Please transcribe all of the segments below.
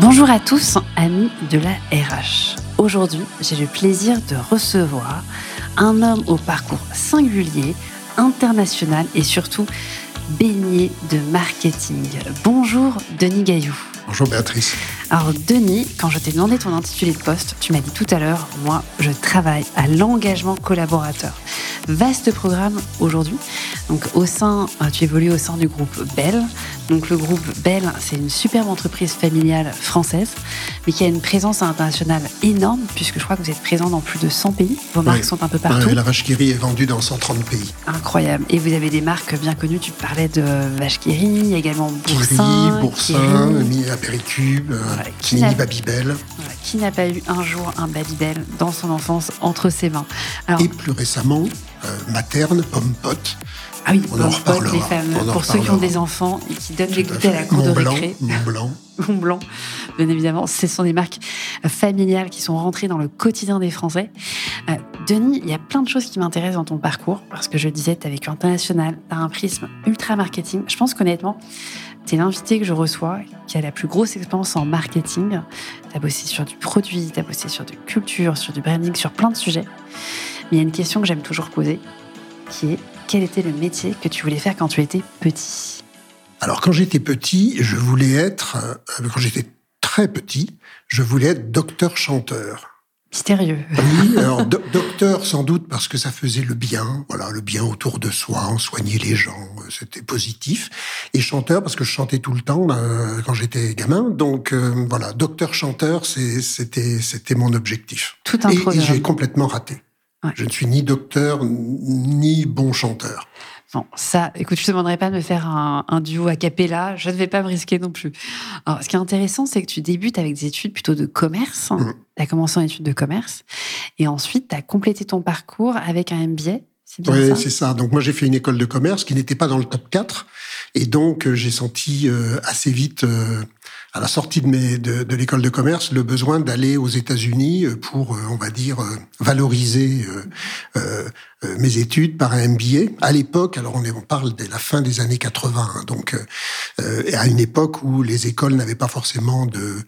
Bonjour à tous, amis de la RH. Aujourd'hui, j'ai le plaisir de recevoir un homme au parcours singulier, international et surtout baigné de marketing. Bonjour Denis Gaillou. Bonjour Béatrice. Alors Denis, quand je t'ai demandé ton intitulé de poste, tu m'as dit tout à l'heure, moi je travaille à l'engagement collaborateur. Vaste programme aujourd'hui. Donc au sein, euh, tu évolues au sein du groupe Bell. Donc le groupe Bell, c'est une superbe entreprise familiale française, mais qui a une présence internationale énorme, puisque je crois que vous êtes présent dans plus de 100 pays. Vos marques sont un peu partout. la vache est vendue dans 130 pays. Incroyable. Et vous avez des marques bien connues. Tu parlais de vache a également Boursin, Boursin, Mini Apéricube, euh, Mini Babybel. qui n'a pas eu un jour un Babybel dans son enfance entre ses mains Et plus récemment, euh, Materne, Pomme Pote. Ah oui, on en reparlera. les fameux. Pour ceux qui ont des enfants et qui donnent les goûter à la cour de récré. Mont Blanc. Mont Blanc, bien évidemment. Ce sont des marques familiales qui sont rentrées dans le quotidien des Français. Euh, Denis, il y a plein de choses qui m'intéressent dans ton parcours, parce que je disais, tu as vécu international, tu as un prisme ultra marketing. Je pense qu'honnêtement, tu es l'invité que je reçois qui a la plus grosse expérience en marketing. Tu as bossé sur du produit, tu as bossé sur de culture, sur du branding, sur plein de sujets. Mais il y a une question que j'aime toujours poser, qui est quel était le métier que tu voulais faire quand tu étais petit? Alors quand j'étais petit, je voulais être, euh, quand j'étais très petit, je voulais être docteur-chanteur. Mystérieux. Oui, alors docteur sans doute parce que ça faisait le bien, voilà, le bien autour de soi, on soignait les gens, euh, c'était positif. Et chanteur parce que je chantais tout le temps quand j'étais gamin, donc euh, voilà, docteur chanteur, c'était c'était mon objectif. Tout un et j'ai complètement raté. Je ne suis ni docteur ni bon chanteur. Non, ça, écoute, je te demanderai pas de me faire un, duo a cappella, je ne vais pas me risquer non plus. Alors, ce qui est intéressant, c'est que tu débutes avec des études plutôt de commerce. Mmh. Tu as commencé en études de commerce. Et ensuite, tu as complété ton parcours avec un MBA. C'est bien oui, c'est ça. Donc, moi, j'ai fait une école de commerce qui n'était pas dans le top 4. Et donc, euh, j'ai senti euh, assez vite euh, à la sortie de, mes, de, de l'école de commerce le besoin d'aller aux États-Unis euh, pour, euh, on va dire, euh, valoriser euh, mes études par un MBA. À l'époque, alors on, est, on parle de la fin des années 80, hein, donc euh, à une époque où les écoles n'avaient pas forcément de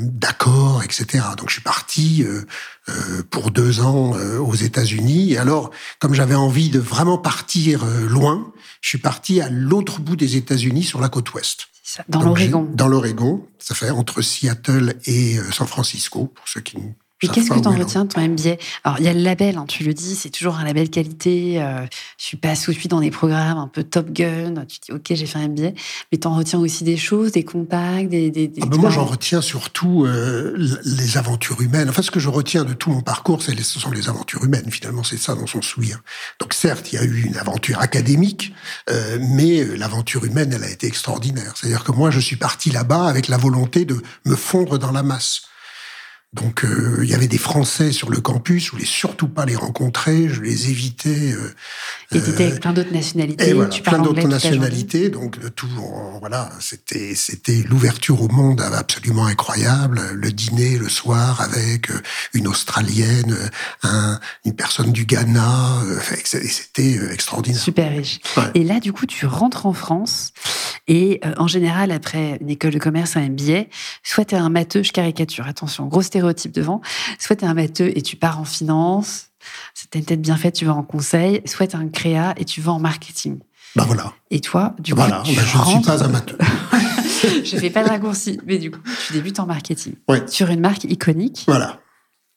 d'accord, etc. Donc je suis parti euh, pour deux ans aux États-Unis. Et alors, comme j'avais envie de vraiment partir loin, je suis parti à l'autre bout des États-Unis, sur la côte ouest. Dans l'Oregon. Dans l'Oregon, ça fait entre Seattle et euh, San Francisco, pour ceux qui et qu'est-ce que tu en retiens de ton MBA Alors, il y a le label, hein, tu le dis, c'est toujours un label qualité. Euh, je suis pas sous dans des programmes un peu Top Gun. Tu dis, OK, j'ai fait un MBA. Mais tu en retiens aussi des choses, des contacts, des... des, ah ben moi, j'en retiens surtout euh, les aventures humaines. Enfin, ce que je retiens de tout mon parcours, ce sont les aventures humaines. Finalement, c'est ça dont on se souvient. Donc, certes, il y a eu une aventure académique, euh, mais l'aventure humaine, elle a été extraordinaire. C'est-à-dire que moi, je suis parti là-bas avec la volonté de me fondre dans la masse. Donc euh, il y avait des Français sur le campus, je voulais surtout pas les rencontrer, je les évitais. Euh, et tu étais avec plein d'autres nationalités. Et voilà, tu plein d'autres nationalités, donc tout, voilà, c'était c'était l'ouverture au monde absolument incroyable. Le dîner le soir avec euh, une Australienne, un, une personne du Ghana, c'était extraordinaire. Super riche. Et là, du coup, tu rentres en France et en général, après une école de commerce, un MBA, soit tu es un matheux, je caricature, attention, grosse stéréotype devant. Soit tu es un matheux et tu pars en finance, c'est une tête bien faite, tu vas en conseil. Soit tu es un créa et tu vas en marketing. Bah voilà. Et toi, du coup, voilà, bah, je ne suis pas un matheux. je fais pas de raccourci, mais du coup, tu débutes en marketing. Sur une marque iconique. Voilà.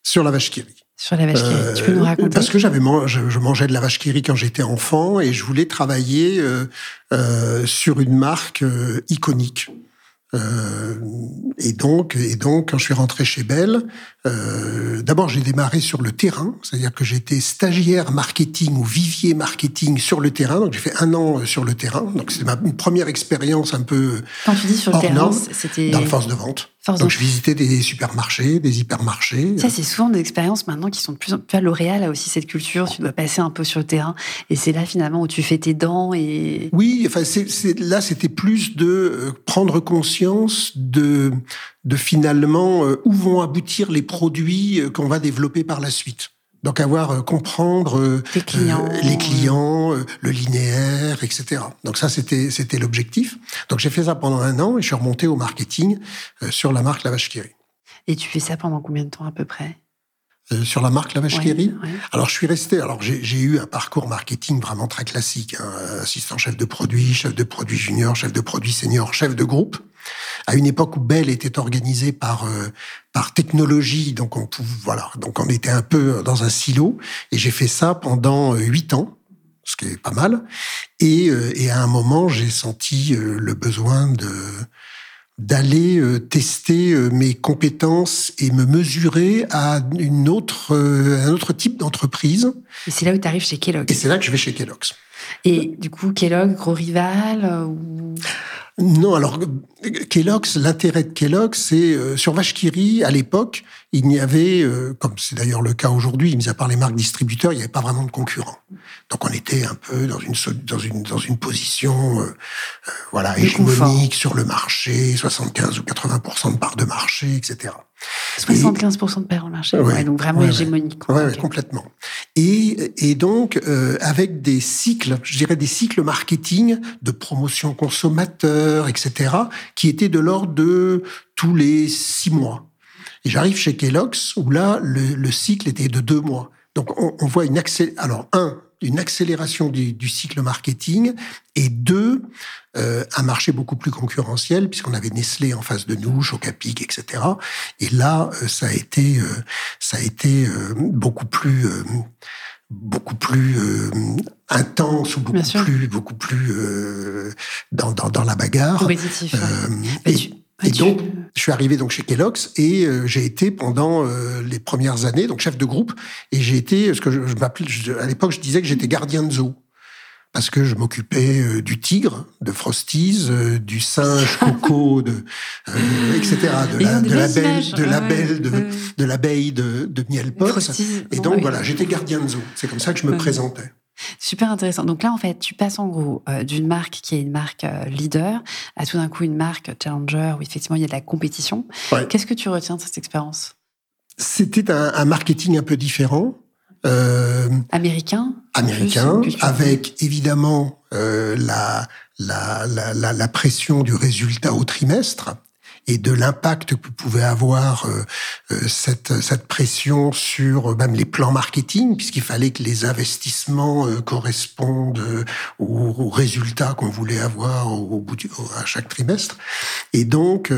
Sur la vache qui Sur la vache qui tu peux nous euh, raconter Parce que j'avais je, mangeais de la vache qui quand j'étais enfant et je voulais travailler euh, euh, sur une marque iconique. Et donc, et donc, quand je suis rentré chez Bell, d'abord j'ai démarré sur le terrain, c'est-à-dire que j'étais stagiaire marketing ou vivier marketing sur le terrain. Donc j'ai fait un an sur le terrain. Donc c'était ma première expérience un peu. Quand tu dis sur le terrain, c'était dans le force de vente. Donc, je visitais des supermarchés, des hypermarchés. Ça, c'est souvent des expériences maintenant qui sont de plus en plus. L'Oréal a aussi cette culture, tu dois passer un peu sur le terrain. Et c'est là, finalement, où tu fais tes dents et. Oui, enfin, là, c'était plus de euh, prendre conscience de, de finalement euh, où vont aboutir les produits euh, qu'on va développer par la suite. Donc avoir comprendre les clients, les clients le linéaire, etc. Donc ça, c'était c'était l'objectif. Donc j'ai fait ça pendant un an et je suis remonté au marketing sur la marque La Vache. Et tu fais ça pendant combien de temps à peu près? Euh, sur la marque La Vache Alors, je suis resté. Alors, j'ai eu un parcours marketing vraiment très classique. Hein, assistant chef de produit, chef de produit junior, chef de produit senior, chef de groupe. À une époque où Bell était organisé par euh, par technologie, donc on voilà, donc on était un peu dans un silo. Et j'ai fait ça pendant euh, huit ans, ce qui est pas mal. Et, et à un moment, j'ai senti le besoin de d'aller euh, tester euh, mes compétences et me mesurer à une autre, euh, un autre type d'entreprise. Et c'est là où tu arrives chez Kellogg. Et c'est là que je vais chez Kellogg's. Et du coup, Kellogg, gros rival ou... Non, alors Kellogg's, l'intérêt de Kellogg's, c'est euh, sur Vachkiri, à l'époque, il n'y avait, euh, comme c'est d'ailleurs le cas aujourd'hui, mis à part les marques distributeurs, il n'y avait pas vraiment de concurrents. Donc on était un peu dans une dans une dans une position, euh, voilà, hégémonique sur le marché, 75 ou 80% de part de marché, etc. 75% de part de marché, donc vraiment hégémonique. Oui, complètement. Et, et donc, euh, avec des cycles, je dirais des cycles marketing de promotion consommateur, etc., qui étaient de l'ordre de tous les six mois. Et j'arrive chez Kellogg's, où là, le, le, cycle était de deux mois. Donc, on, on voit une accélération. Alors, un, une accélération du, du, cycle marketing, et deux, euh, un marché beaucoup plus concurrentiel, puisqu'on avait Nestlé en face de nous, Chocapic, etc. Et là, euh, ça a été, euh, ça a été beaucoup plus beaucoup plus intense ou beaucoup plus beaucoup plus dans, dans, dans la bagarre. Compétitif. et, et donc, je suis arrivé donc chez Kellogg's et euh, j'ai été pendant euh, les premières années donc chef de groupe et j'ai été ce que je, je m'appelais à l'époque je disais que j'étais gardien de zoo parce que je m'occupais euh, du tigre, de Frosties, du singe coco, de etc. de la, de la belle, de la belle, de, de l'abeille de, de miel Et donc voilà, j'étais gardien de zoo. C'est comme ça que je me présentais. Super intéressant. Donc là, en fait, tu passes en gros euh, d'une marque qui est une marque euh, leader à tout d'un coup une marque challenger où effectivement il y a de la compétition. Qu'est-ce que tu retiens de cette expérience? C'était un, marketing un peu différent. Euh, américain Américain, avec évidemment la, la, la, la pression du résultat au trimestre et de l'impact que pouvait avoir euh, euh, cette, cette pression sur même les plans marketing, puisqu'il fallait que les investissements euh, correspondent aux, résultats qu'on voulait avoir au, bout du, à chaque trimestre. Et donc,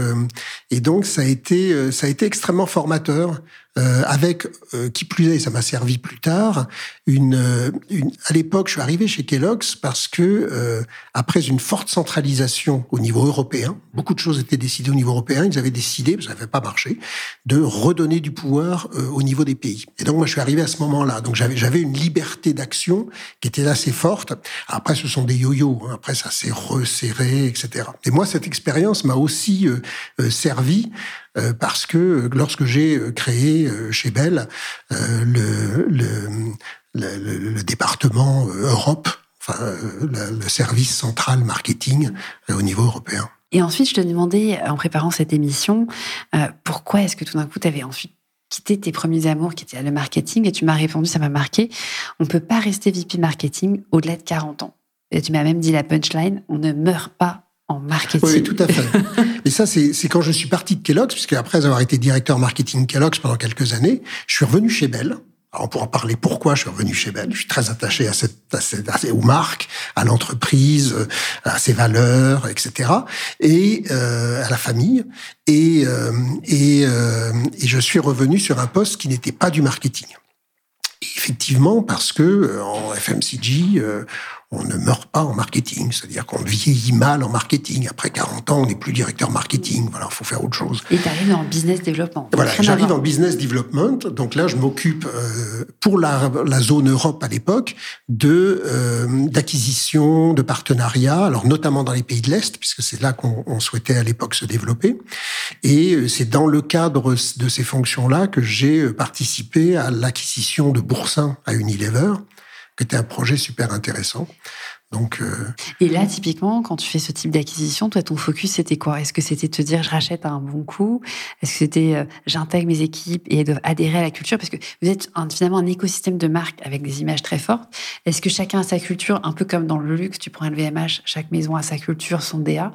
et donc ça a été, ça a été extrêmement formateur. Euh, avec, euh, qui plus est, ça m'a servi plus tard, une, euh, une à l'époque, je suis arrivé chez Kellogg's parce que, après une forte centralisation au niveau européen, beaucoup de choses étaient décidées au niveau européen, ils avaient décidé, ça n'avait pas marché, de redonner du pouvoir au niveau des pays. Et donc, moi, je suis arrivé à ce moment-là. Donc, j'avais, une liberté d'action qui était assez forte. Après, ce sont des yo-yo. Hein. Après, ça s'est resserré, etc. Et moi, cette expérience m'a aussi servi euh, parce que lorsque j'ai euh, créé euh, chez Bell le, le, le, département Europe, enfin le, service central marketing au niveau européen. Et ensuite, je te demandais, en préparant cette émission, pourquoi est-ce que tout d'un coup, tu avais ensuite quitté tes premiers amours qui étaient le marketing et tu m'as répondu, ça m'a marqué, on ne peut pas rester VP marketing au-delà de 40 ans. Et tu m'as même dit la punchline, on ne meurt pas en marketing. Oui, tout à fait. Et ça, c'est quand je suis parti de Kellogg's, puisque après avoir été directeur marketing Kellogg's pendant quelques années, je suis revenu chez Bell. Alors on pourra parler pourquoi je suis revenu chez Bell. Je suis très attaché à cette, à cette aux marques, à l'entreprise, à ses valeurs, etc. Et euh, à la famille. Et euh, et, euh, et je suis revenu sur un poste qui n'était pas du marketing. effectivement, parce que euh, en FMCG, euh, on ne meurt pas en marketing, c'est-à-dire qu'on vieillit mal en marketing. Après 40 ans, on n'est plus directeur marketing. Voilà, il faut faire autre chose. Et tu arrives dans le business development. Voilà, j'arrive le business development. Donc là, je m'occupe euh, pour la, zone Europe à l'époque de euh, d'acquisition, de partenariats, alors notamment dans les pays de l'Est, puisque c'est là qu'on souhaitait à l'époque se développer. Et euh, c'est dans le cadre de ces fonctions-là que j'ai participé à l'acquisition de Boursin à Unilever qui était un projet super intéressant. Donc, euh, Et là, typiquement, quand tu fais ce type d'acquisition, toi, ton focus, c'était quoi? Est-ce que c'était te dire, je rachète à un bon coup? Est-ce que c'était, euh, j'intègre mes équipes et elles doivent adhérer à la culture? Parce que vous êtes finalement un écosystème de marques avec des images très fortes. Est-ce que chacun a sa culture, un peu comme dans le luxe, tu prends un VMH, chaque maison a sa culture, son DA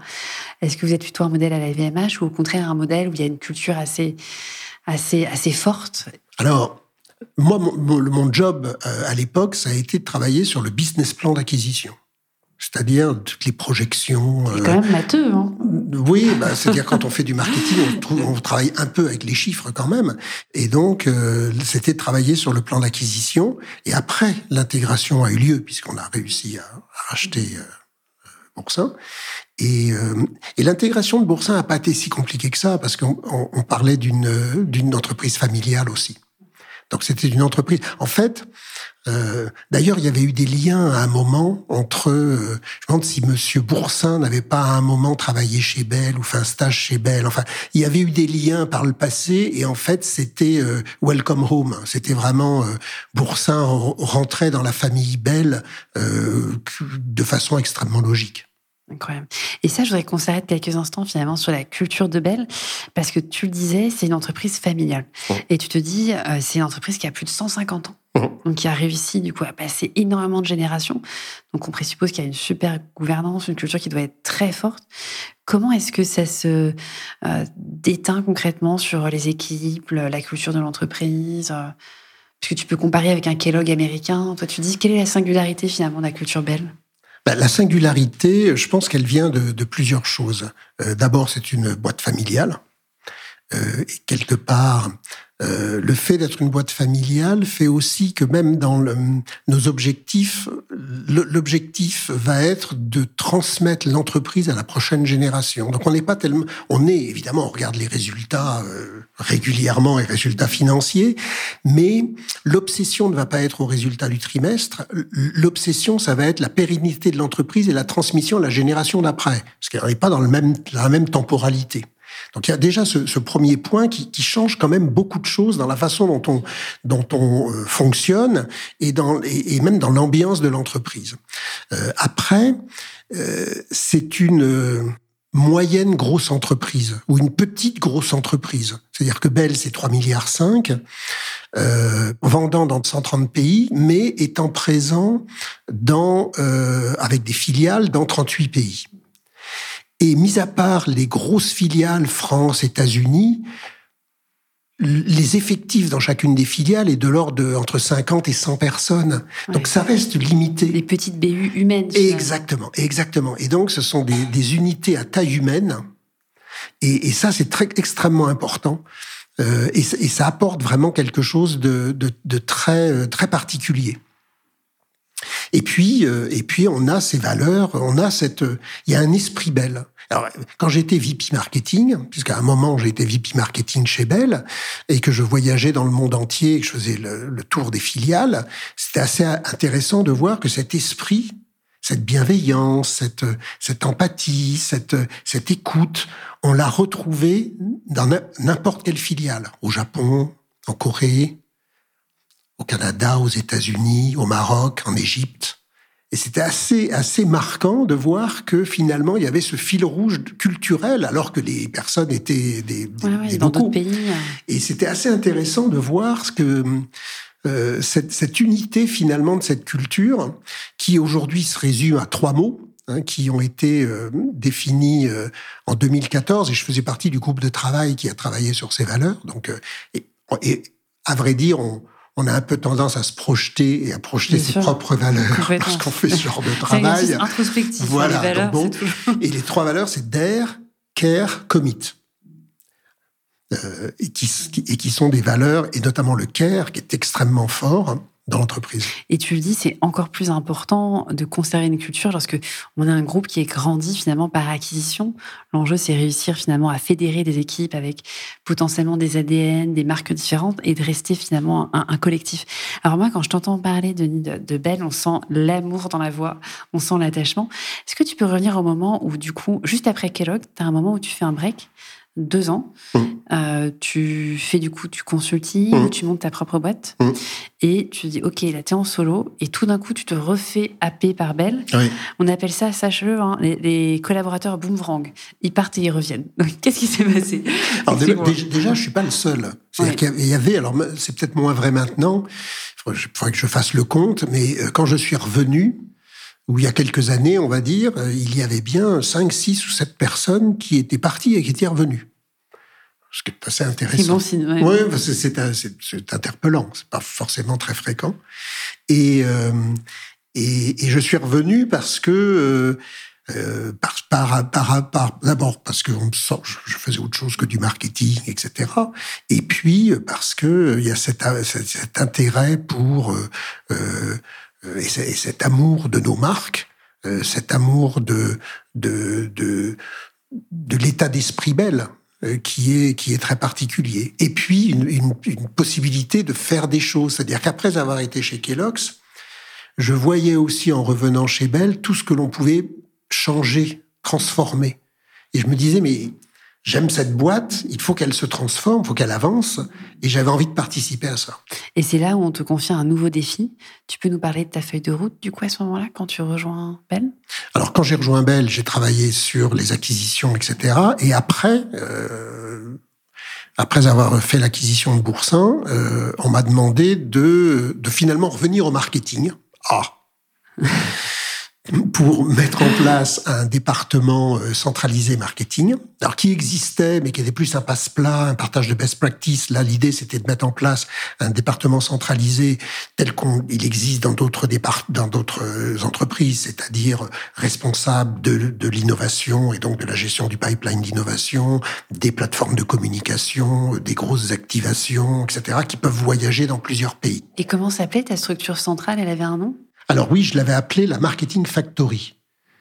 Est-ce que vous êtes plutôt un modèle à la VMH ou au contraire un modèle où il y a une culture assez, assez, assez forte? Alors, moi, mon, mon job euh, à l'époque, ça a été de travailler sur le business plan d'acquisition c'est-à-dire toutes les projections. C'est quand même matheux, hein Oui, bah, c'est-à-dire quand on fait du marketing, on, trouve, on, travaille un peu avec les chiffres quand même. Et donc, euh, c'était de travailler sur le plan d'acquisition. Et après, l'intégration a eu lieu, puisqu'on a réussi à, à racheter euh, Boursin. Et, euh, et l'intégration de Boursin n'a pas été si compliquée que ça, parce qu'on on parlait d'une d'une entreprise familiale aussi. Donc c'était une entreprise. En fait, euh, d'ailleurs, il y avait eu des liens à un moment entre. Euh, je me demande si Monsieur Boursin n'avait pas à un moment travaillé chez Bell ou fait un stage chez Bell. Enfin, il y avait eu des liens par le passé et en fait, c'était euh, Welcome Home. C'était vraiment Boursin rentrait dans la famille Bell de façon extrêmement logique. Incroyable. Et ça, je voudrais qu'on s'arrête quelques instants finalement sur la culture de Bell, parce que tu le disais, c'est une entreprise familiale. Et tu te dis, euh, c'est une entreprise qui a plus de 150 ans, donc qui a réussi du coup à passer énormément de générations. Donc on présuppose qu'il y a une super gouvernance, une culture qui doit être très forte. Comment est-ce que ça se euh, déteint concrètement sur les équipes, la culture de l'entreprise euh, Parce que tu peux comparer avec un Kellogg américain. Toi, tu dis, quelle est la singularité finalement de la culture Bell bah, la singularité, je pense qu'elle vient de, plusieurs choses. Euh, d'abord, c'est une boîte familiale. Euh, et quelque part, euh, le fait d'être une boîte familiale fait aussi que même dans nos objectifs, l'objectif va être de transmettre l'entreprise à la prochaine génération. Donc on n'est pas tellement, on est évidemment, on regarde les résultats euh, régulièrement, les résultats financiers, mais l'obsession ne va pas être au résultat du trimestre. L'obsession, ça va être la pérennité de l'entreprise et la transmission à la génération d'après, parce qu'elle n'est pas dans le même, la même temporalité. Donc il y a déjà ce, ce premier point qui, qui, change quand même beaucoup de choses dans la façon dont on, dont on euh, fonctionne et, dans, et, même dans l'ambiance de l'entreprise. Euh, après, euh, c'est une euh, moyenne grosse entreprise ou une petite grosse entreprise. C'est-à-dire que Bell, c'est 3 milliards 5, euh, vendant dans 130 pays, mais étant présent dans, euh, avec des filiales dans 38 pays. Et mis à part les grosses filiales France, États-Unis, les effectifs dans chacune des filiales est de l'ordre de entre 50 et 100 personnes. Donc ça reste limité. Les petites BU humaines. Exactement, exactement. Et donc ce sont des, des unités à taille humaine. Et, et ça, c'est très extrêmement important. Euh, et, et, ça apporte vraiment quelque chose de, de, de très, euh, très particulier. Et puis, euh, et puis on a ces valeurs, on a cette, il y a un esprit belle. Alors, quand j'étais VP marketing, puisqu'à un moment été VP marketing chez Bell et que je voyageais dans le monde entier, et que je faisais le, tour des filiales, c'était assez intéressant de voir que cet esprit, cette bienveillance, cette, cette empathie, cette, cette écoute, on l'a retrouvé dans n'importe quelle filiale, au Japon, en Corée, au Canada, aux États-Unis, au Maroc, en Égypte. Et c'était assez, assez marquant de voir que finalement, il y avait ce fil rouge culturel, alors que les personnes étaient des, des, ouais, ouais, dans d'autres pays. Et c'était assez intéressant de voir ce que euh, cette, cette, unité finalement de cette culture, qui aujourd'hui se résume à trois mots, hein, qui ont été euh, définis euh, en 2014, et je faisais partie du groupe de travail qui a travaillé sur ces valeurs. Donc, euh, et, et à vrai dire, on, on a un peu tendance à se projeter et à projeter Bien ses sûr. propres valeurs parce qu'on fait ce genre de travail. introspectif. Voilà. Les valeurs, bon. Et les trois valeurs, c'est dare, care, commit. Euh, et, qui, et qui sont des valeurs, et notamment le care, qui est extrêmement fort Et tu le dis, c'est encore plus important de conserver une culture lorsque on a un groupe qui est grandi finalement par acquisition. L'enjeu, c'est réussir finalement à fédérer des équipes avec potentiellement des ADN, des marques différentes et de rester finalement un, un collectif. Alors moi, quand je t'entends parler, Denis, de, de Belle, on sent l'amour dans la voix, on sent l'attachement. Est-ce que tu peux revenir au moment où, du coup, juste après Kellogg, tu as un moment où tu fais un break deux ans. Mmh. euh, tu fais du coup du consulting, Mhm. tu montes ta propre boîte Mhm. et tu te dis ok là t'es en solo et tout d'un coup tu te refais happer par Belle. Oui. On appelle ça, sache-le, hein, les, les collaborateurs boomerang. Ils partent et ils reviennent. Qu'est-ce qui s'est passé? Alors, dé- Explique-moi. déjà, déjà, je suis pas le seul. Ouais. qu'il y avait, alors c'est peut-être moins vrai maintenant, il faudrait, il que je fasse le compte, mais euh, quand je suis revenu, ou il y a quelques années, on va dire, euh, il y avait bien 5, 6 ou 7 personnes qui étaient parties et qui étaient revenues. Ce qui est assez C'est intéressant. bon signe. ouais. Que c'est c'est- c'est interpellant, c'est pas forcément très fréquent. Et, euh, et, et je suis revenu parce que euh, euh, par, par, par, par- d'abord parce que on me sent- je, je faisais autre chose que du marketing, etc. Et puis parce que il y a cet, cet, intérêt pour euh, euh, et, et cet amour de nos marques, euh, cet amour de de de, de l'état d'esprit belle qui est qui est très particulier. Et puis une, une, une possibilité de faire des choses, c'est-à-dire qu'après avoir été chez Kellogg's, je voyais aussi en revenant chez Bell tout ce que l'on pouvait changer, transformer. Et je me disais mais j'aime cette boîte, il faut qu'elle se transforme, il faut qu'elle avance, et j'avais envie de participer à ça. Et c'est là où on te confie un nouveau défi. Tu peux nous parler de ta feuille de route, du coup, à ce moment-là, quand tu rejoins Belle Alors quand j'ai rejoint Bell, j'ai travaillé sur les acquisitions, etc. Et après, euh, après avoir fait l'acquisition de Boursin, euh, on m'a demandé de, de finalement revenir au marketing. Ah pour mettre en place un département euh, centralisé marketing, alors qui existait, mais qui était plus un passe-plat, un partage de best practice. Là, l'idée, c'était de mettre en place un département centralisé tel qu'il existe dans d'autres dans d'autres euh, entreprises, c'est-à-dire responsable de, de l'innovation et donc de la gestion du pipeline d'innovation, des plateformes de communication, des grosses activations, etc., qui peuvent voyager dans plusieurs pays. Et comment s'appelait ta structure centrale? Elle avait un nom? Alors oui, je l'avais appelé la Marketing Factory.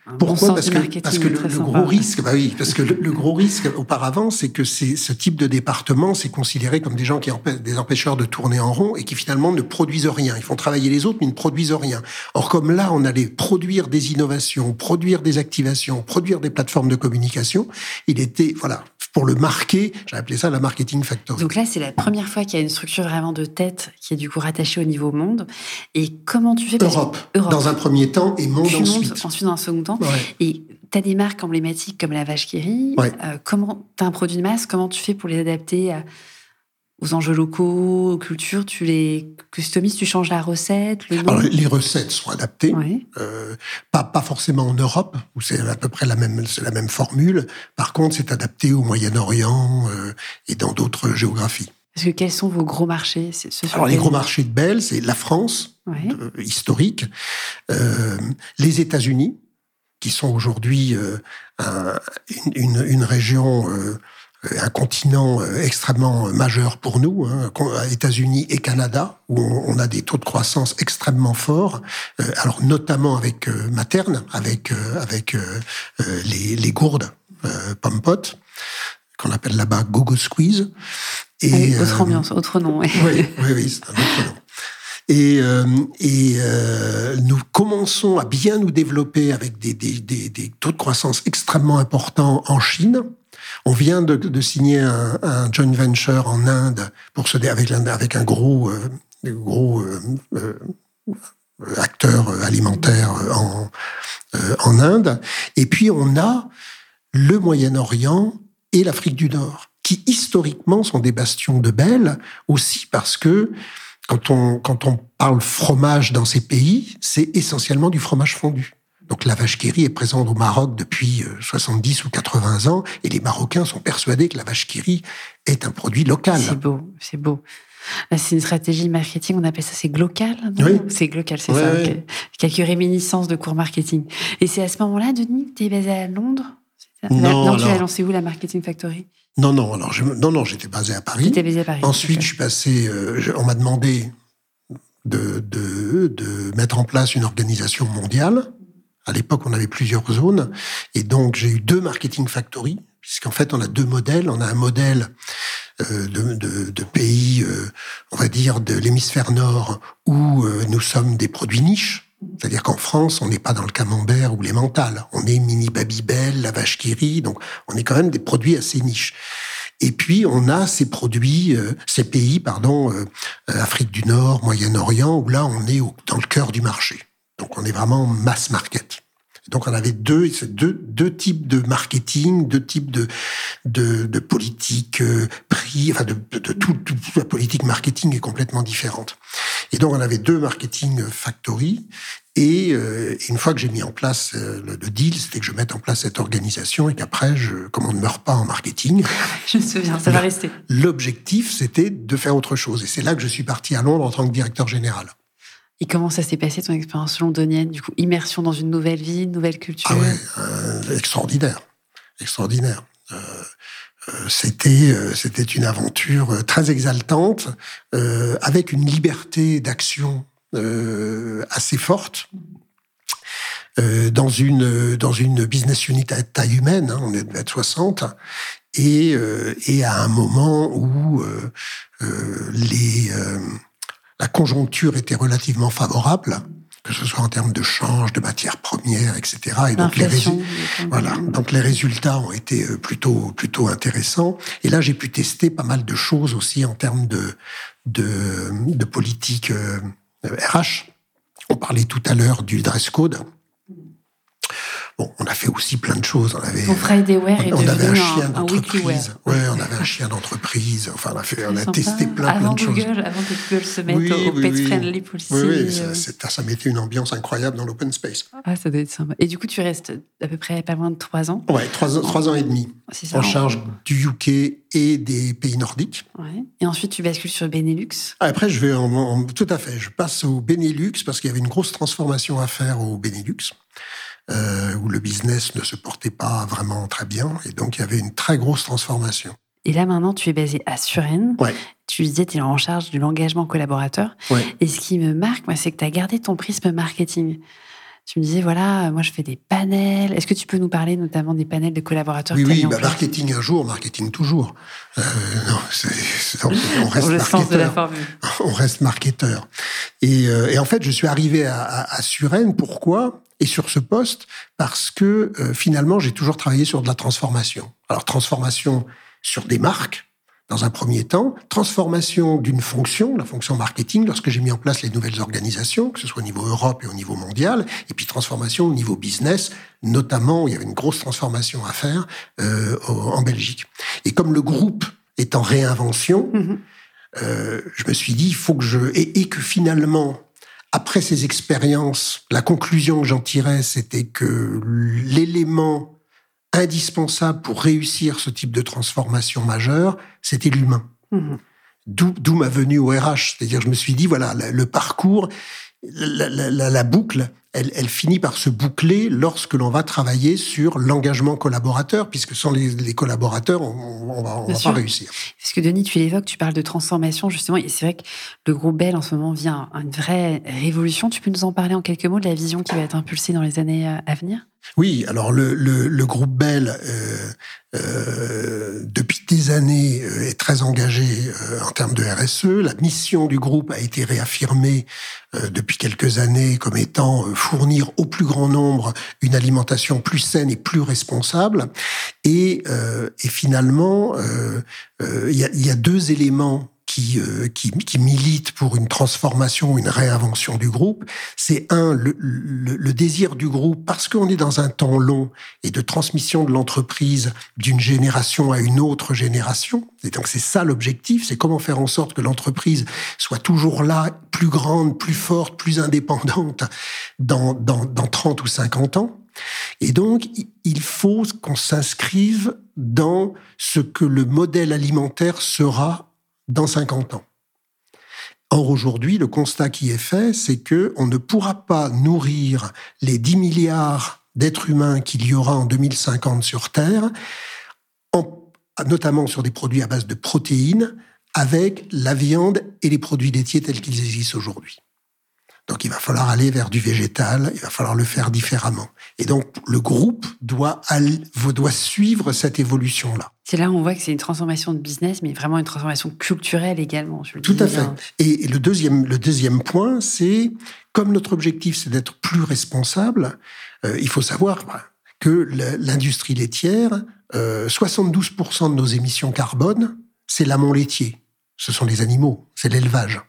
Un Pourquoi? parce que, parce que le, gros risque, bah oui, parce que le, le gros risque auparavant, c'est que c'est ce type de département, c'est considéré comme des gens qui empê- des empêcheurs de tourner en rond et qui finalement ne produisent rien. Ils font travailler les autres, mais ils ne produisent rien. Or, comme là, on allait produire des innovations, produire des activations, produire des plateformes de communication, il était, voilà, pour le marquer, j'ai appelé ça la Marketing Factory. Donc là, c'est la première fois qu'il y a une structure vraiment de tête qui est du coup rattachée au niveau monde. Et comment tu fais? Europe, Europe. dans un premier temps, et monde Puis monde, ensuite. ensuite dans un second temps. Ouais. Et tu as des marques emblématiques comme la vache qui rit. Ouais. Euh, comment tu as un produit de masse Comment tu fais pour les adapter à- aux enjeux locaux, aux cultures Tu les customises, tu changes la recette, le nom Alors, les recettes sont adaptées. Euh, pas, pas forcément en Europe, où c'est à peu près la même, la même formule. Par contre, c'est adapté au Moyen-Orient euh, et dans d'autres géographies. Parce que quels sont vos gros marchés Alors, les gros marchés de Bell, c'est la France, Ouais. euh, historique, euh, les États-Unis, qui sont aujourd'hui euh, un- une, une- région, un continent euh, extrêmement majeur pour nous, hein, États-Unis et Canada, où on, a des taux de croissance extrêmement forts. euh, alors notamment avec euh, materne, avec euh, avec euh, euh, les, les gourdes euh, Pompot, qu'on appelle là-bas Gogo Squeeze. Avec autre euh, ambiance, autre nom. oui, oui, oui, c'est un autre nom. Et, euh, et euh, nous commençons à bien nous développer avec des, des, des, des taux de croissance extrêmement importants en Chine. On vient de, signer un, joint venture en Inde pour se avec, avec un gros, euh, gros euh, euh, acteur alimentaire en, en Inde. Et puis on a le Moyen-Orient et l'Afrique du Nord, qui historiquement sont des bastions de Belle, aussi parce que quand on, quand on parle fromage dans ces pays, c'est essentiellement du fromage fondu. Donc la vache qui rit est présente au Maroc depuis euh, 70 ou 80 ans, et les Marocains sont persuadés que la vache qui rit est un produit local. C'est beau, c'est beau. Là, c'est une stratégie marketing, on appelle ça, c'est glocal Oui. C'est glocal, c'est Ouais, ça. ouais. Quelques réminiscences de cours marketing. Et c'est à ce moment-là, Denis, que tu es basé à Londres Non, non tu l'as alors- lancé où, la Marketing Factory Non, non, alors je, non, non, j'étais basé à Tu Paris. étais basé à Paris. Ensuite, je suis passé. euh, je- on m'a demandé de, de, de mettre en place une organisation mondiale. À l'époque, on avait plusieurs zones, et donc j'ai eu deux marketing factory, puisqu'en fait, on a deux modèles. On a un modèle euh, de, de, de pays, euh, on va dire, de l'hémisphère nord, où euh, nous sommes des produits niches. C'est-à-dire qu'en France, on n'est pas dans le camembert ou les mentales. On est mini Babybel, la vache qui rit, donc on est quand même des produits assez niches. Et puis on a ces produits, euh, ces pays, pardon, euh, Afrique du Nord, Moyen-Orient, où là on est dans le cœur du marché. Donc on est vraiment mass market. Donc on avait deux, deux, deux types de marketing, deux types de, de, de politique euh, prix, enfin de, de, tout, la politique marketing est complètement différente. Et donc on avait deux marketing factory. Et euh, une fois que j'ai mis en place euh, le, deal, c'était que je mette en place cette organisation et qu'après, je, comme on ne meurt pas en marketing, je me souviens, ça va rester. L'objectif, c'était de faire autre chose. Et c'est là que je suis parti à Londres en tant que directeur général. Et comment ça s'est passé ton expérience londonienne Du coup, immersion dans une nouvelle vie, une nouvelle culture? Ah ouais, euh, extraordinaire, extraordinaire. Euh, euh, c'était c'était une aventure très exaltante, avec une liberté d'action assez forte. dans une dans une business unit à taille humaine, hein, on est de 60, et et à un moment où les la conjoncture était relativement favorable, que ce soit en termes de change, de matières premières, etc. Et donc les, voilà, donc les résultats ont été euh, plutôt plutôt intéressants. Et là, j'ai pu tester pas mal de choses aussi en termes de de, de politique euh, RH. On parlait tout à l'heure du dress code. Bon, on a fait aussi plein de choses. On avait, Wear on, avait un chien d'entreprise. Ouais, on avait un chien d'entreprise. Enfin, on a, fait, on a testé plein, avant plein de Google, choses. Avant que Google se mette au pet friendly policy. Oui, oui, ça, euh. ça, mettait une ambiance incroyable dans l'open space. Ah, ça doit être sympa. Et du coup, tu restes à peu près pas loin de trois ans? Ouais, trois, trois ans et demi. Ça, en charge du UK et des pays nordiques. Ouais. Et ensuite, tu bascules sur Benelux? Après, je vais en, tout à fait. Je passe au Benelux parce qu'il y avait une grosse transformation à faire au Benelux euh, où le business ne se portait pas vraiment très bien. Et donc, il y avait une très grosse transformation. Et là, maintenant, tu es basé à Suresnes. Ouais. Tu disais, tu es en charge de l'engagement collaborateur. Ouais. Et ce qui me marque, moi, c'est que tu as gardé ton prisme marketing. Tu me disais, voilà, moi je fais des panels. Est-ce que tu peux nous parler notamment des panels de collaborateurs Oui, oui, bah, marketing un jour, marketing toujours. Euh, non, c'est, on reste le sens de la formule. On reste marketeur. Et, euh, et, en fait, je suis arrivé à, à, à Suresnes. Pourquoi? Et sur ce poste, parce que euh, finalement, j'ai toujours travaillé sur de la transformation. Alors, transformation sur des marques, dans un premier temps, transformation d'une fonction, la fonction marketing, lorsque j'ai mis en place les nouvelles organisations, que ce soit au niveau Europe et au niveau mondial, et puis transformation au niveau business, notamment, il y avait une grosse transformation à faire euh, en Belgique. Et comme le groupe est en réinvention, mm-hmm. euh, je me suis dit, il faut que je... Et, et que finalement, après ces expériences, la conclusion que j'en tirais, c'était que l'élément indispensable pour réussir ce type de transformation majeure, c'était l'humain. Mmh. D'où ma venue au RH. C'est-à-dire, je me suis dit, voilà, le parcours, la, la, la, boucle, elle, elle, finit par se boucler lorsque l'on va travailler sur l'engagement collaborateur, puisque sans les, les collaborateurs, on, on va, on va pas réussir. Parce que Denis, tu l'évoques, tu parles de transformation justement, et c'est vrai que le groupe Bell en ce moment vient à une vraie révolution. Tu peux nous en parler en quelques mots de la vision qui va être impulsée dans les années euh, à venir? Oui, alors le, le, le groupe Bell, euh, euh, depuis des années, euh, est très engagé en termes de RSE. La mission du groupe a été réaffirmée depuis quelques années comme étant fournir au plus grand nombre une alimentation plus saine et plus responsable. Et, et finalement, il y a, y, a, deux éléments qui, euh, qui, qui milite pour une transformation, une réinvention du groupe, c'est un, le, le, désir du groupe, parce qu'on est dans un temps long et de transmission de l'entreprise d'une génération à une autre génération. Et donc c'est ça l'objectif, c'est comment faire en sorte que l'entreprise soit toujours là, plus grande, plus forte, plus indépendante dans, dans, dans 30 ou 50 ans. Et donc, il faut qu'on s'inscrive dans ce que le modèle alimentaire sera dans 50 ans. Or, aujourd'hui, le constat qui est fait, c'est que on ne pourra pas nourrir les 10 milliards d'êtres humains qu'il y aura en 2050 sur Terre, notamment sur des produits à base de protéines, avec la viande et les produits laitiers tels qu'ils existent aujourd'hui. Donc il va falloir aller vers du végétal, il va falloir le faire différemment. Et donc le groupe doit, doit suivre cette évolution-là. C'est là où on voit que c'est une transformation de business, mais vraiment une transformation culturelle également. Tout à fait. Et le deuxième, le deuxième point, c'est comme notre objectif, c'est d'être plus responsable, euh, il faut savoir que l'industrie laitière 72% de nos émissions carbone, c'est l'amont laitier. Ce sont les animaux, c'est l'élevage.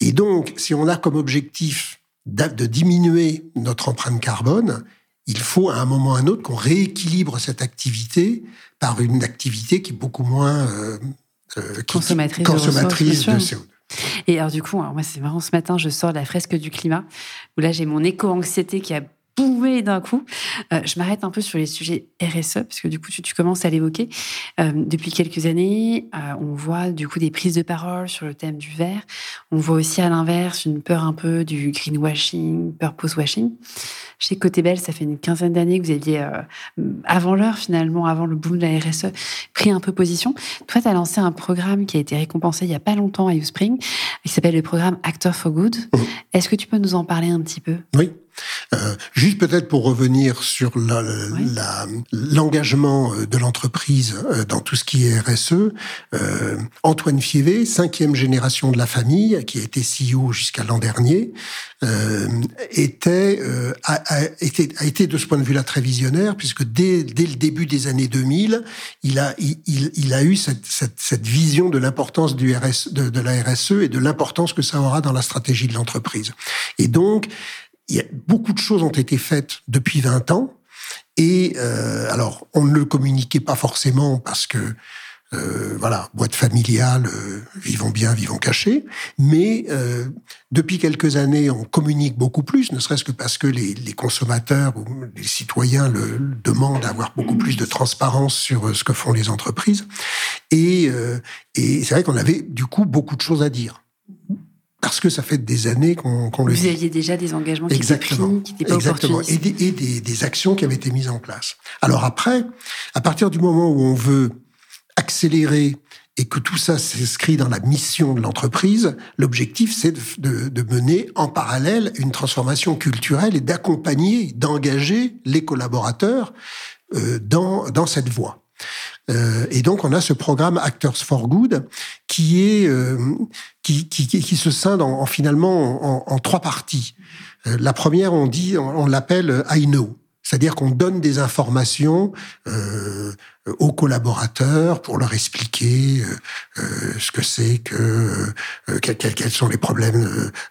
Et donc, si on a comme objectif de diminuer notre empreinte carbone, il faut à un moment ou à un autre qu'on rééquilibre cette activité par une activité qui est beaucoup moins euh, euh, consommatrice, de, CO2. Et alors du coup, moi c'est marrant, ce matin je sors de la fresque du climat, où là j'ai mon éco-anxiété qui a bouvé d'un coup. Euh, je m'arrête un peu sur les sujets RSE, parce que du coup, tu, tu commences à l'évoquer. Euh, depuis quelques années, euh, on voit du coup des prises de parole sur le thème du vert. On voit aussi à l'inverse une peur un peu du greenwashing, purpose washing. Chez Côté Belle, ça fait une quinzaine d'années que vous aviez, avant l'heure finalement, avant le boom de la RSE, pris un peu position. Toi, tu as lancé un programme qui a été récompensé il y a pas longtemps à Spring, qui s'appelle le programme Actor for Good. Mmh. Est-ce que tu peux nous en parler un petit peu? Oui. Euh, juste peut-être pour revenir sur l'engagement euh, de l'entreprise euh, dans tout ce qui est RSE, euh, Antoine Fievé, cinquième génération de la famille, qui a été CEO jusqu'à l'an dernier, euh, était, a, a, été, a été de ce point de vue-là très visionnaire, puisque dès, dès le début des années 2000, il a, il, il a eu cette, cette, cette vision de l'importance du RS, de, de la RSE et de l'importance que ça aura dans la stratégie de l'entreprise. Et donc, il y a, beaucoup de choses ont été faites depuis 20 ans. Et euh, alors, on ne le communiquait pas forcément parce que, euh, voilà, boîte familiale, euh, vivons bien, vivons cachés. Mais euh, depuis quelques années, on communique beaucoup plus, ne serait-ce que parce que les, les, consommateurs ou les citoyens le, le demandent d'avoir beaucoup plus de transparence sur euh, ce que font les entreprises. Et, euh, et c'est vrai qu'on avait du coup beaucoup de choses à dire parce que ça fait des années qu'on le Vous aviez déjà des engagements qui Exactement. étaient pris, qui n'étaient pas Exactement. Et, des, et des, des, actions qui avaient été mises en place. Alors après, à partir du moment où on veut accélérer et que tout ça s'inscrit dans la mission de l'entreprise, l'objectif, c'est de, de, de, mener en parallèle une transformation culturelle et d'accompagner, d'engager les collaborateurs euh, dans, dans cette voie. Euh, et donc, on a ce programme Actors for Good qui est euh, qui, qui, qui, se scinde en, en finalement en, en, trois parties. Euh, la première, on dit, on, on l'appelle I know. C'est-à-dire qu'on donne des informations euh, aux collaborateurs pour leur expliquer euh, euh ce que c'est que euh, quels, quels, sont les problèmes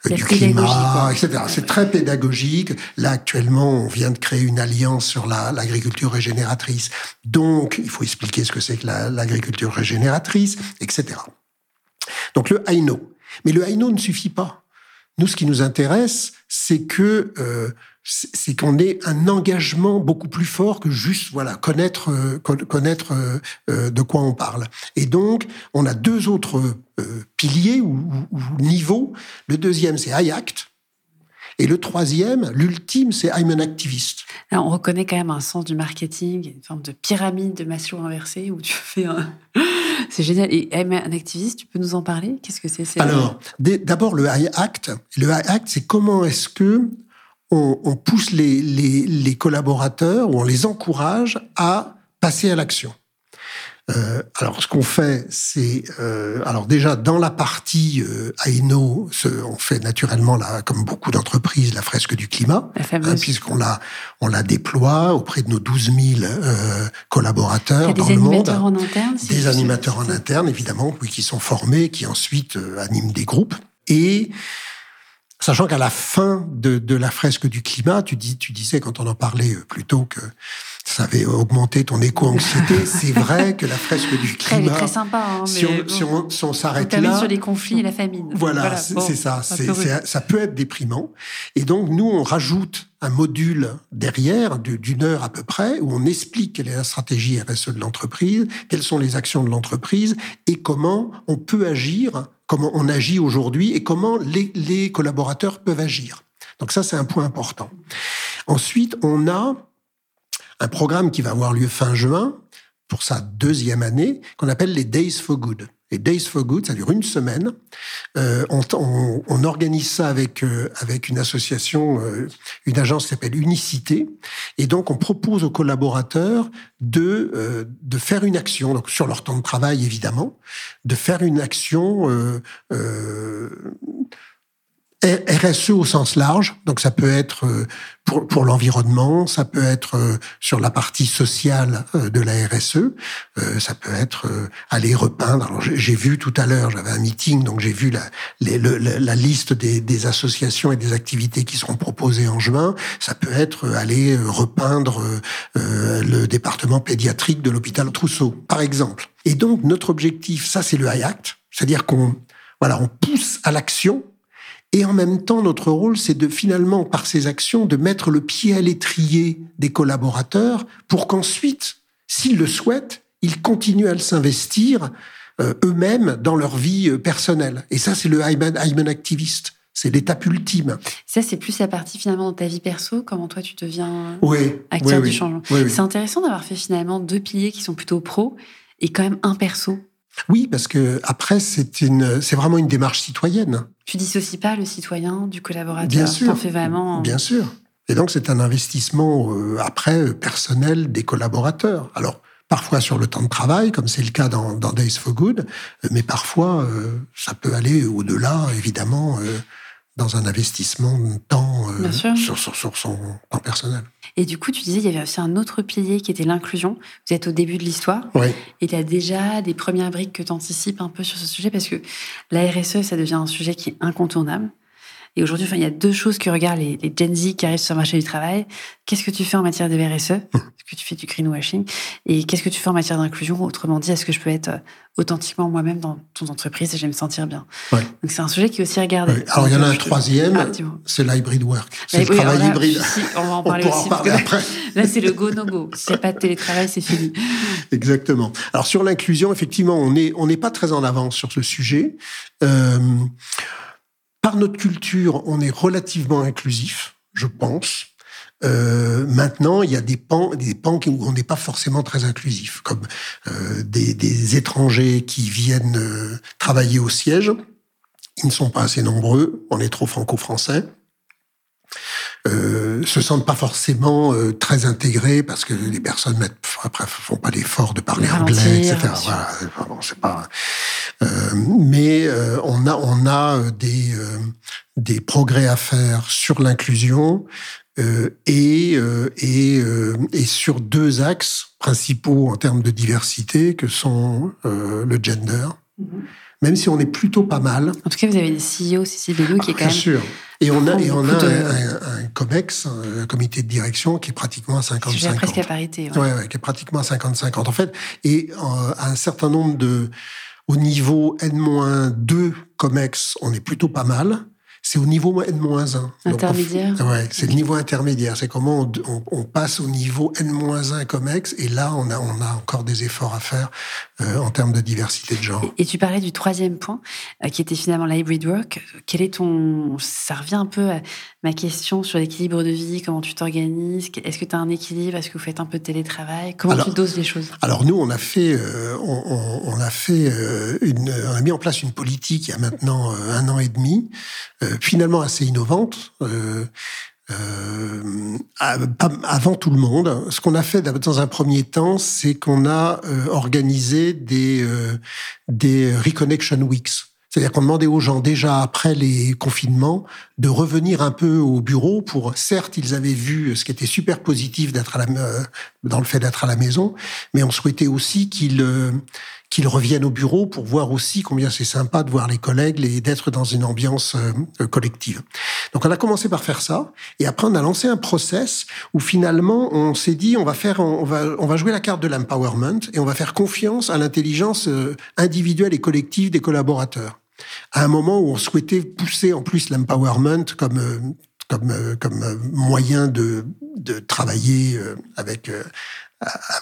euh, du climat, etc. C'est très pédagogique. Là actuellement, on vient de créer une alliance sur l'agriculture la, régénératrice. Donc, il faut expliquer ce que c'est que l'agriculture la, régénératrice, etc. Donc le I know. Mais le I know ne suffit pas. Nous, ce qui nous intéresse, c'est que euh, c'est qu'on ait un engagement beaucoup plus fort que juste voilà connaître euh, connaître euh, de quoi on parle. Et donc on a deux autres piliers ou, niveaux. Le deuxième c'est I act. Et le troisième, l'ultime, c'est I'm an activist. On reconnaît quand même un sens du marketing, une forme de pyramide de Maslow inversée où tu fais un... C'est génial. Et I'm an activist, tu peux nous en parler? Qu'est-ce que c'est? Alors, d'abord, le I act. Le I act, c'est comment est-ce que on, pousse les, collaborateurs ou on les encourage à passer à l'action. Euh, alors, ce qu'on fait, c'est euh, alors déjà dans la partie euh, AINO, ce, on fait naturellement là, comme beaucoup d'entreprises, la fresque du climat, hein, puisqu'on la on la déploie auprès de nos 12 000 euh, collaborateurs dans le monde. Des animateurs en interne. Des animateurs en interne, évidemment, oui, qui sont formés, qui ensuite euh, animent des groupes et Sachant qu'à la fin de, de, la fresque du climat, tu, dis, tu disais quand on en parlait euh, plus tôt que ça avait augmenté ton éco-anxiété. c'est vrai que la fresque du climat. Elle est très sympa. Hein, si, on, bon, si, on, si on s'arrête là. sur les conflits et la famine. Voilà, voilà c'est bon, ça. C'est, ça peut être déprimant. Et donc, nous, on rajoute un module derrière d'une heure à peu près où on explique quelle est la stratégie RSE de l'entreprise, quelles sont les actions de l'entreprise et comment on peut agir, comment on agit aujourd'hui et comment les, les collaborateurs peuvent agir. Donc ça, c'est un point important. Ensuite, on a un programme qui va avoir lieu fin juin pour sa deuxième année, qu'on appelle les Days for Good. Les Days for Good, ça dure une semaine. Euh, on, on, on, organise ça avec euh, avec une association, euh, une agence qui s'appelle Unicité, et donc on propose aux collaborateurs de euh, de faire une action, donc sur leur temps de travail évidemment, de faire une action euh, RSE au sens large, donc ça peut être euh, pour, pour l'environnement, ça peut être euh, sur la partie sociale euh, de la RSE, ça peut être aller repeindre. Alors j'ai vu tout à l'heure, j'avais un meeting, donc j'ai vu la, la liste des, des, associations et des activités qui seront proposées en juin. Ça peut être aller repeindre le département pédiatrique de l'hôpital Trousseau, par exemple. Et donc notre objectif, ça c'est le high act, c'est-à-dire qu'on voilà, on pousse à l'action et en même temps, notre rôle, c'est de finalement, par ces actions, de mettre le pied à l'étrier des collaborateurs pour qu'ensuite, s'ils le souhaitent, ils continuent à s'investir euh, eux-mêmes dans leur vie euh, personnelle. Et ça, c'est le Hyman activiste. C'est l'étape ultime. Ça, c'est plus la partie finalement de ta vie perso, comment toi tu deviens oui, acteur du changement. c'est intéressant d'avoir fait finalement deux piliers qui sont plutôt pro et quand même un perso. Oui, parce que après, c'est une, c'est vraiment une démarche citoyenne. Tu dissocies pas le citoyen du collaborateur? Bien sûr. Fais vraiment. Bien sûr. Et donc, c'est un investissement euh, après euh, personnel des collaborateurs. Alors, parfois sur le temps de travail, comme c'est le cas dans, dans, Days for Good, euh, mais parfois, ça peut aller au-delà, évidemment dans un investissement de temps euh, sur, sur, sur, son temps personnel. Et du coup, tu disais, il y avait aussi un autre pilier qui était l'inclusion. Vous êtes au début de l'histoire. Oui. Et tu as déjà des premières briques que tu anticipes un peu sur ce sujet parce que la RSE, ça devient un sujet qui est incontournable. Et aujourd'hui, enfin, il y a deux choses que regardent les, les Gen Z qui arrivent sur le marché du travail. Qu'est-ce que tu fais en matière de RSE hum. Est-ce que tu fais du greenwashing Et qu'est-ce que tu fais en matière d'inclusion Autrement dit, est-ce que je peux être euh, authentiquement moi-même dans ton entreprise et je vais me sentir bien ouais. Donc c'est un sujet qui est aussi regardé. Alors il y en a un troisième, ah, c'est l'hybrid work. C'est le travail hybride. on va en parler aussi. En après. Là, c'est le go-no-go. S'il n'y a pas de télétravail, c'est fini. Exactement. Alors sur l'inclusion, effectivement, on n'est on n'est pas très en avance sur ce sujet. Euh, par notre culture, on est relativement inclusif, je pense. Euh, maintenant, il y a des pans, des pans où on n'est pas forcément très inclusif, comme euh, des, des, étrangers qui viennent euh, travailler au siège. Ils ne sont pas assez nombreux, on est trop franco-français. Euh, se sentent pas forcément euh, très intégrés parce que les personnes mettent, après, font pas l'effort de parler anglais, etc. Voilà, bon, c'est pas. Euh, mais euh, on a on a des des progrès à faire sur l'inclusion et et et sur deux axes principaux en termes de diversité que sont le gender. Mm-hmm même si on est plutôt pas mal. En tout cas, vous avez des CEO, Cécile Bellou, qui est quand même. Bien sûr. Et on a, et on a un, COMEX, un comité de direction, qui est pratiquement à 50-50. presque à parité. Ouais. Ouais, qui est pratiquement à 50-50. En fait, et euh, un certain nombre de. Au niveau N-2 COMEX, on est plutôt pas mal c'est au niveau N-1. Intermédiaire Ouais, c'est le niveau intermédiaire. C'est comment on, on, passe au niveau N-1 COMEX, et là, on a, on a encore des efforts à faire euh, en termes de diversité de genre. Et, tu parlais du troisième point, euh, qui était finalement l'hybrid work. Quel est ton... Ça revient un peu à ma question sur l'équilibre de vie, comment tu t'organises, est-ce que tu as un équilibre, est-ce que vous faites un peu de télétravail, comment tu doses les choses? Alors nous, on a fait, euh, on, on, a fait une, on a mis en place une politique il y a maintenant un an et demi, finalement assez innovante. Euh, euh, avant tout le monde. Ce qu'on a fait dans un premier temps, c'est qu'on a euh, organisé des, des Reconnection Weeks. C'est-à-dire qu'on demandait aux gens déjà après les confinements de revenir un peu au bureau pour, certes, ils avaient vu ce qui était super positif d'être dans le fait d'être à la maison, mais on souhaitait aussi qu'ils qu'ils reviennent au bureau pour voir aussi combien c'est sympa de voir les collègues et d'être dans une ambiance euh, euh, collective. Donc on a commencé par faire ça et après on a lancé un process où finalement on s'est dit on va faire on va on va jouer la carte de l'empowerment et on va faire confiance à l'intelligence euh, individuelle et collective des collaborateurs. À un moment où on souhaitait pousser en plus l'empowerment comme comme comme moyen de de travailler avec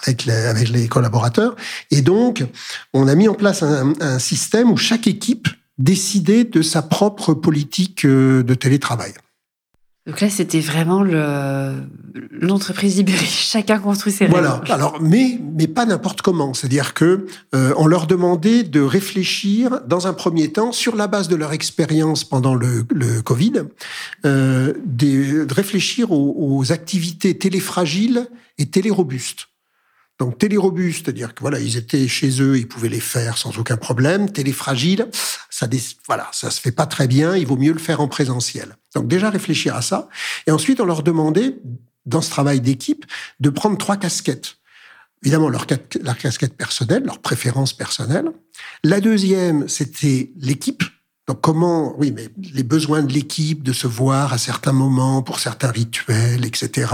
avec les, avec les collaborateurs. Et donc, on a mis en place un, un système où chaque équipe décidait de sa propre politique euh, de télétravail. Donc là, c'était vraiment l'entreprise libérée. Chacun construit ses rêves. Voilà. Alors, mais mais pas n'importe comment. C'est-à-dire que euh, on leur demandait de réfléchir dans un premier temps sur la base de leur expérience pendant le, le Covid, euh, de, réfléchir aux, aux activités téléfragiles et télérobustes. Donc télé-robuste, c'est-à-dire que voilà, ils étaient chez eux, ils pouvaient les faire sans aucun problème. Télé-fragile, ça, voilà, ça se fait pas très bien. Il vaut mieux le faire en présentiel. Donc déjà réfléchir à ça. Et ensuite, on leur demandait dans ce travail d'équipe de prendre trois casquettes. Évidemment, leur, leur casquette personnelle, leur préférence personnelle. La deuxième, c'était l'équipe. Donc comment, oui, mais les besoins de l'équipe, de se voir à certains moments pour certains rituels, etc.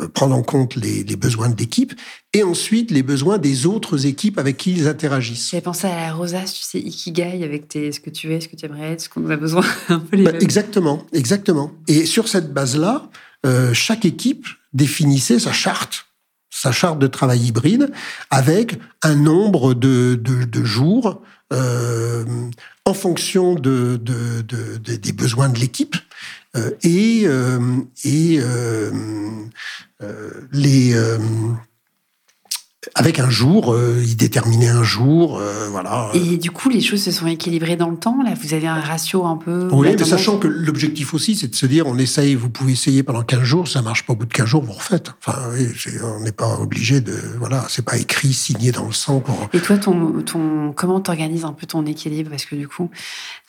Euh, prendre en compte les, les besoins de l'équipe et ensuite les besoins des autres équipes avec qui ils interagissent. J'avais pensé à la rosace, tu sais, ikigai avec tes, ce que tu es, ce que tu aimerais être, ce qu'on a besoin. Un peu les bah, exactement, exactement. Et sur cette base-là, euh, chaque équipe définissait sa charte sa charte de travail hybride avec un nombre de, de, de jours euh, en fonction de, des besoins de l'équipe euh, et, euh, et les avec un jour, euh, il déterminait un jour, euh, voilà. Et du coup, les choses se sont équilibrées dans le temps. Là, vous avez un ratio un peu. Oui, mais sachant que l'objectif aussi, c'est de se dire, on essaye, vous pouvez essayer pendant 15 jours, ça marche pas au bout de 15 jours, vous refaites. Enfin, oui, on n'est pas obligé de, voilà, c'est pas écrit, signé dans le sang. Pour... Et toi, ton, ton, comment t'organises un peu ton équilibre? Parce que du coup,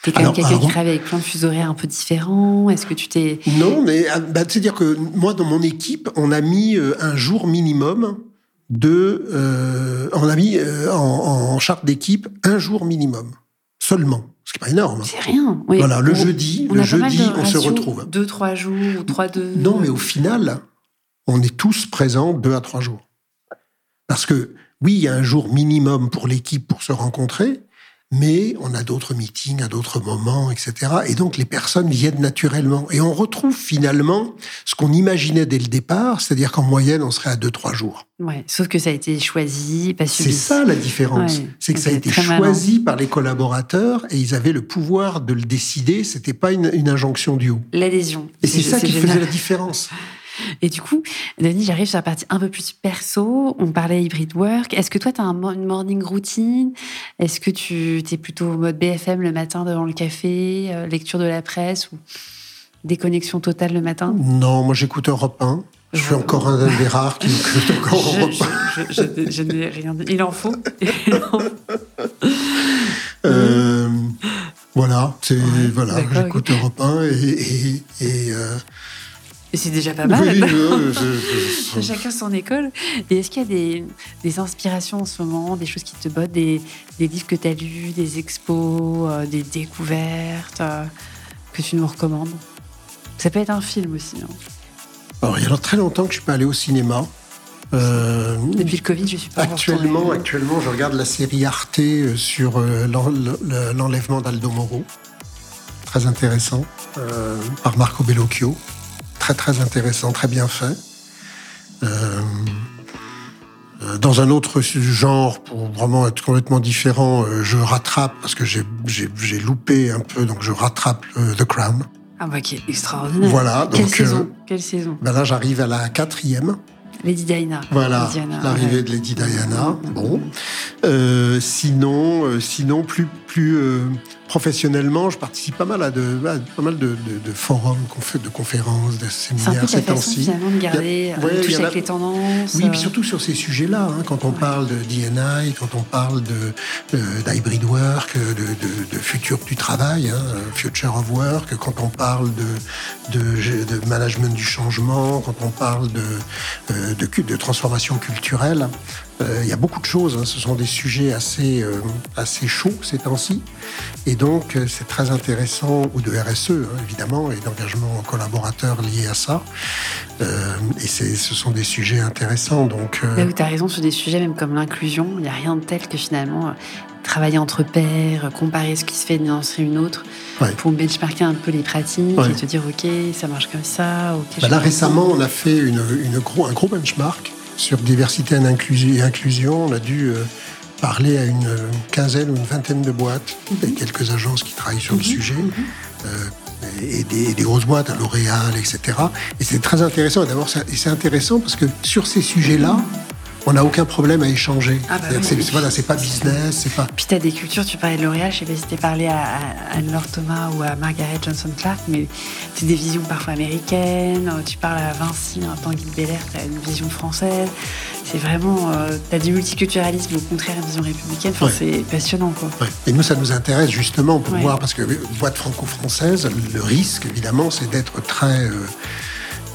t'es quand même quelqu'un qui travaille avec plein de fuseaux horaires un peu différents. Est-ce que tu t'es Non, mais ah, bah, c'est-à-dire que moi, dans mon équipe, on a mis euh, un jour minimum de, euh, on a mis euh, en, charte d'équipe un jour minimum seulement. Ce qui n'est pas énorme. C'est rien. Voilà, le jeudi, le jeudi, on se retrouve. Deux, trois jours ou trois, deux. Non, mais au final, on est tous présents deux à trois jours. Parce que oui, il y a un jour minimum pour l'équipe pour se rencontrer, mais on a d'autres meetings à d'autres moments, etc. Et donc les personnes viennent naturellement. Et on retrouve finalement ce qu'on imaginait dès le départ, c'est-à-dire qu'en moyenne, on serait à deux, trois jours. Ouais, sauf que ça a été choisi, pas C'est ça la différence. c'est que ça a été choisi par les collaborateurs et ils avaient le pouvoir de le décider. C'était pas une, une injonction du haut. L'adhésion. Et c'est ça qui faisait la différence. Et du coup, Denis, j'arrive sur la partie un peu plus perso. On parlait hybrid work. Est-ce que toi, tu as une morning routine? Est-ce que tu es plutôt en mode BFM le matin devant le café, euh, lecture de la presse ou déconnexion totale le matin? Non, moi j'écoute Europe 1. Je suis encore un des rares qui écoute encore Europe 1. Je, n'ai rien dit. Il en faut. Euh, voilà, c'est voilà, j'écoute Europe 1 et, et, et euh, c'est déjà pas mal. Chacun son école. Et est-ce qu'il y a des, des, inspirations en ce moment, des choses qui te bottent, des, des livres que tu as lus, des expos, euh, des découvertes euh, que tu nous recommandes? Ça peut être un film aussi. Hein. Alors, il y a très longtemps que je suis pas allé au cinéma. Euh, Depuis le Covid, je suis pas actuellement. Actuellement, je regarde la série Arte sur l'enlèvement d'Aldo Moro. Très intéressant, par Marco Bellocchio très très intéressant, très bien fait. Euh, euh, dans un autre genre, pour vraiment être complètement différent, euh, je rattrape, parce que j'ai loupé un peu, donc je rattrape The Crown. Ah bah qui est extraordinaire. Voilà. Quelle saison Quelle saison ben Là, j'arrive à la quatrième. Lady Diana. Voilà, l'arrivée de Lady Diana. Bon. sinon, sinon, plus, plus professionnellement, je participe pas mal à, de, pas mal de, de, forums, de conférences, de séminaires ces temps-ci. finalement de garder, euh, toucher avec les tendances. Oui, puis surtout sur ces sujets-là, hein, quand on parle de DNI, quand on parle de d'hybrid work, de, futur du travail, hein, future of work, quand on parle de, de, management du changement, quand on parle de, euh, de, de transformation culturelle. Euh, il y a beaucoup de choses. Hein. Ce sont des sujets assez, euh, assez chauds ces temps-ci. Et donc, euh, c'est très intéressant, ou de RSE, hein, évidemment, et d'engagement collaborateurs liés à ça. et ce sont des sujets intéressants. Donc, tu as raison sur des sujets même comme l'inclusion, il n'y a rien de tel que finalement travailler entre pairs, comparer ce qui se fait d'une industrie à une autre, pour benchmarker un peu les pratiques et te dire, OK, ça marche comme ça. Bah là, récemment, on a fait une, une gros, un gros benchmark sur diversité et inclusion, on a dû euh, parler à une quinzaine ou une vingtaine de boîtes, et mhm. quelques agences qui travaillent sur le mhm. sujet, mhm. Euh, et, des, grosses boîtes, à L'Oréal, etc. Et c'est très intéressant. D'abord, c'est intéressant parce que sur ces sujets-là, on n'a aucun problème à échanger. Ah bah C'est- oui. voilà, pas business, c'est pas. Puis tu as des cultures, tu parlais de L'Oréal, je sais pas si t'es parlé à, à Anne-Laure Thomas ou à Margaret Johnson Clark, mais c'est des visions parfois américaines. Euh, Tu parles à Vinci, un Tanguy Belair, tu as une vision française. C'est vraiment. tu as du multiculturalisme, au contraire, une vision républicaine. Enfin, Ouais. c'est passionnant, quoi. Ouais. Et nous, ça nous intéresse justement pour Ouais. voir, parce que euh, boîte franco-française, le risque, évidemment, c'est d'être très, euh,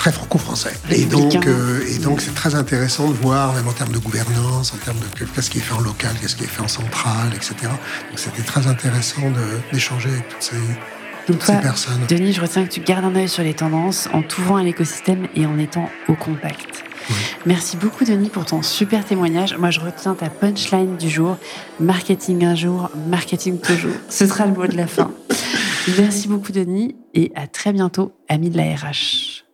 très franco-français. Et donc, Républicain. euh, et donc, c'est très intéressant de voir, même en termes de gouvernance, en termes de que- qu'est-ce qui est fait en local, qu'est-ce qui est fait en central, etc. Donc, c'était très intéressant d'échanger avec toutes ces, Donc, toi, personnes. Denis, je retiens que tu gardes un œil sur les tendances en t'ouvrant à l'écosystème et en étant au contact. Oui. Merci beaucoup, Denis, pour ton super témoignage. Moi, je retiens ta punchline du jour marketing un jour, marketing toujours. Ce sera le mot de la fin. Merci beaucoup, Denis, et à très bientôt, amis de la RH.